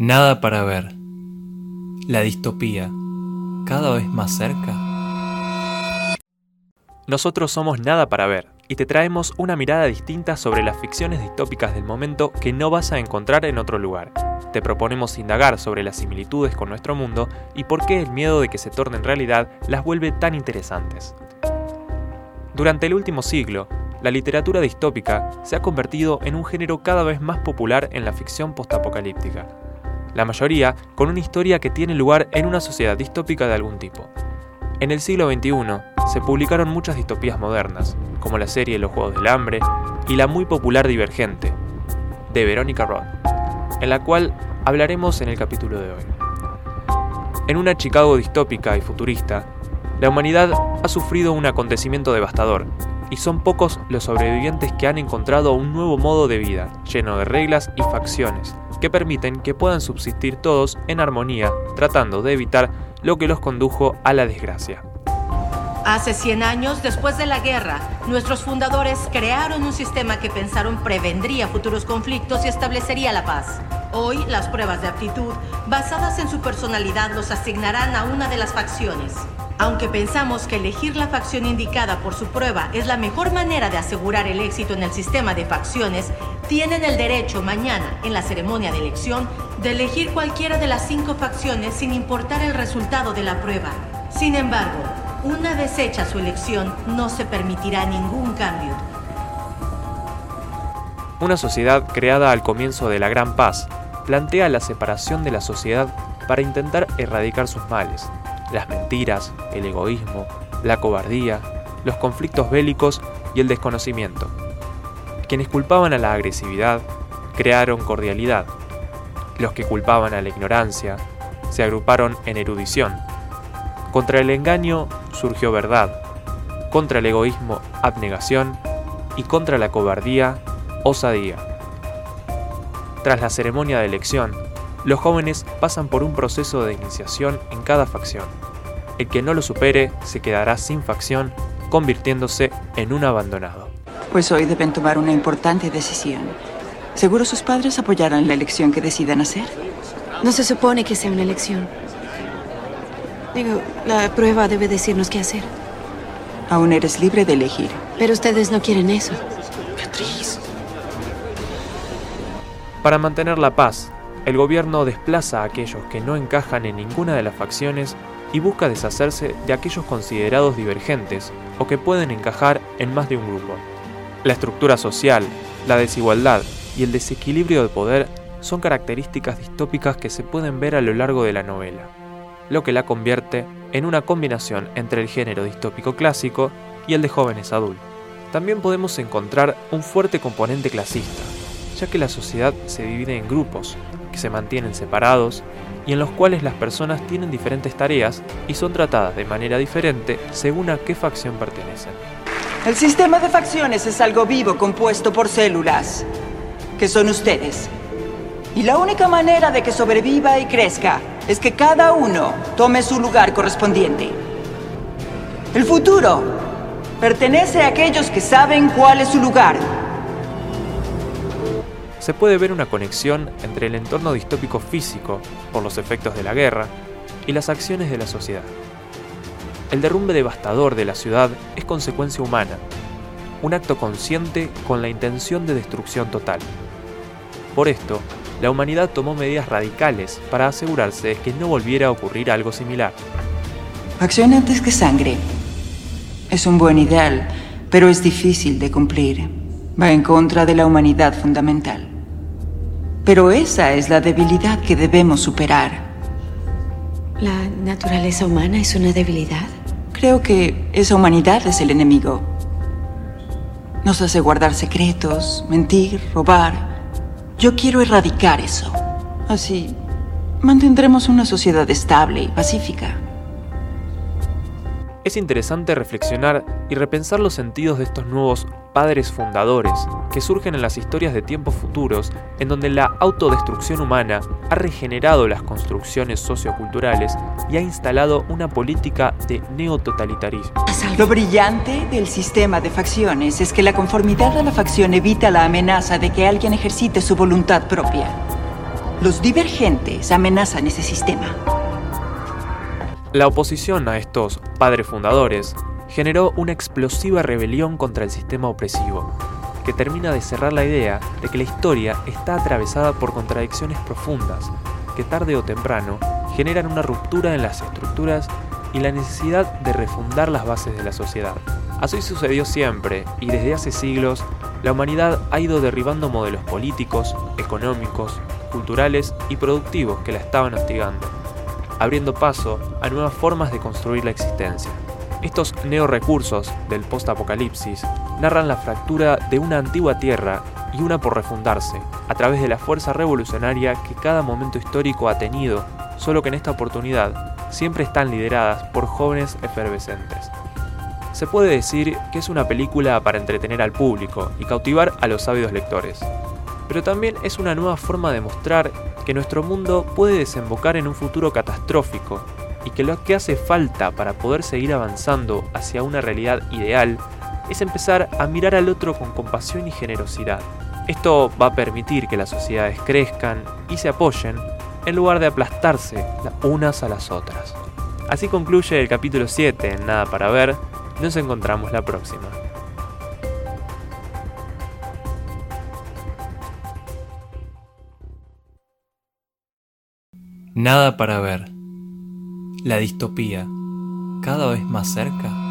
Nada para ver. La distopía, cada vez más cerca. Nosotros somos Nada para ver y te traemos una mirada distinta sobre las ficciones distópicas del momento que no vas a encontrar en otro lugar. Te proponemos indagar sobre las similitudes con nuestro mundo y por qué el miedo de que se tornen realidad las vuelve tan interesantes. Durante el último siglo, la literatura distópica se ha convertido en un género cada vez más popular en la ficción postapocalíptica la mayoría con una historia que tiene lugar en una sociedad distópica de algún tipo. En el siglo XXI se publicaron muchas distopías modernas, como la serie Los Juegos del Hambre y la muy popular Divergente, de Verónica Roth, en la cual hablaremos en el capítulo de hoy. En una Chicago distópica y futurista, la humanidad ha sufrido un acontecimiento devastador, y son pocos los sobrevivientes que han encontrado un nuevo modo de vida, lleno de reglas y facciones, que permiten que puedan subsistir todos en armonía, tratando de evitar lo que los condujo a la desgracia. Hace 100 años, después de la guerra, nuestros fundadores crearon un sistema que pensaron prevendría futuros conflictos y establecería la paz. Hoy, las pruebas de aptitud, basadas en su personalidad, los asignarán a una de las facciones. Aunque pensamos que elegir la facción indicada por su prueba es la mejor manera de asegurar el éxito en el sistema de facciones, tienen el derecho mañana, en la ceremonia de elección, de elegir cualquiera de las cinco facciones sin importar el resultado de la prueba. Sin embargo, una vez hecha su elección, no se permitirá ningún cambio. Una sociedad creada al comienzo de la Gran Paz plantea la separación de la sociedad para intentar erradicar sus males las mentiras, el egoísmo, la cobardía, los conflictos bélicos y el desconocimiento. Quienes culpaban a la agresividad crearon cordialidad. Los que culpaban a la ignorancia se agruparon en erudición. Contra el engaño surgió verdad. Contra el egoísmo, abnegación. Y contra la cobardía, osadía. Tras la ceremonia de elección, los jóvenes pasan por un proceso de iniciación en cada facción. El que no lo supere se quedará sin facción, convirtiéndose en un abandonado. Pues hoy deben tomar una importante decisión. ¿Seguro sus padres apoyarán la elección que decidan hacer? No se supone que sea una elección. Digo, la prueba debe decirnos qué hacer. Aún eres libre de elegir. Pero ustedes no quieren eso. Beatriz. Para mantener la paz, el gobierno desplaza a aquellos que no encajan en ninguna de las facciones y busca deshacerse de aquellos considerados divergentes o que pueden encajar en más de un grupo. La estructura social, la desigualdad y el desequilibrio de poder son características distópicas que se pueden ver a lo largo de la novela, lo que la convierte en una combinación entre el género distópico clásico y el de jóvenes adultos. También podemos encontrar un fuerte componente clasista, ya que la sociedad se divide en grupos, se mantienen separados y en los cuales las personas tienen diferentes tareas y son tratadas de manera diferente según a qué facción pertenecen. El sistema de facciones es algo vivo compuesto por células, que son ustedes. Y la única manera de que sobreviva y crezca es que cada uno tome su lugar correspondiente. El futuro pertenece a aquellos que saben cuál es su lugar se puede ver una conexión entre el entorno distópico físico, por los efectos de la guerra, y las acciones de la sociedad. El derrumbe devastador de la ciudad es consecuencia humana, un acto consciente con la intención de destrucción total. Por esto, la humanidad tomó medidas radicales para asegurarse de que no volviera a ocurrir algo similar. Acción antes que sangre. Es un buen ideal, pero es difícil de cumplir. Va en contra de la humanidad fundamental. Pero esa es la debilidad que debemos superar. ¿La naturaleza humana es una debilidad? Creo que esa humanidad es el enemigo. Nos hace guardar secretos, mentir, robar. Yo quiero erradicar eso. Así mantendremos una sociedad estable y pacífica. Es interesante reflexionar y repensar los sentidos de estos nuevos padres fundadores que surgen en las historias de tiempos futuros en donde la autodestrucción humana ha regenerado las construcciones socioculturales y ha instalado una política de neototalitarismo. Lo brillante del sistema de facciones es que la conformidad a la facción evita la amenaza de que alguien ejercite su voluntad propia. Los divergentes amenazan ese sistema. La oposición a estos padres fundadores generó una explosiva rebelión contra el sistema opresivo, que termina de cerrar la idea de que la historia está atravesada por contradicciones profundas, que tarde o temprano generan una ruptura en las estructuras y la necesidad de refundar las bases de la sociedad. Así sucedió siempre, y desde hace siglos, la humanidad ha ido derribando modelos políticos, económicos, culturales y productivos que la estaban hostigando, abriendo paso a nuevas formas de construir la existencia. Estos neorecursos del post-apocalipsis narran la fractura de una antigua tierra y una por refundarse, a través de la fuerza revolucionaria que cada momento histórico ha tenido, solo que en esta oportunidad siempre están lideradas por jóvenes efervescentes. Se puede decir que es una película para entretener al público y cautivar a los ávidos lectores, pero también es una nueva forma de mostrar que nuestro mundo puede desembocar en un futuro catastrófico y que lo que hace falta para poder seguir avanzando hacia una realidad ideal es empezar a mirar al otro con compasión y generosidad. Esto va a permitir que las sociedades crezcan y se apoyen en lugar de aplastarse las unas a las otras. Así concluye el capítulo 7 en Nada para ver. Nos encontramos la próxima. Nada para ver. La distopía, cada vez más cerca.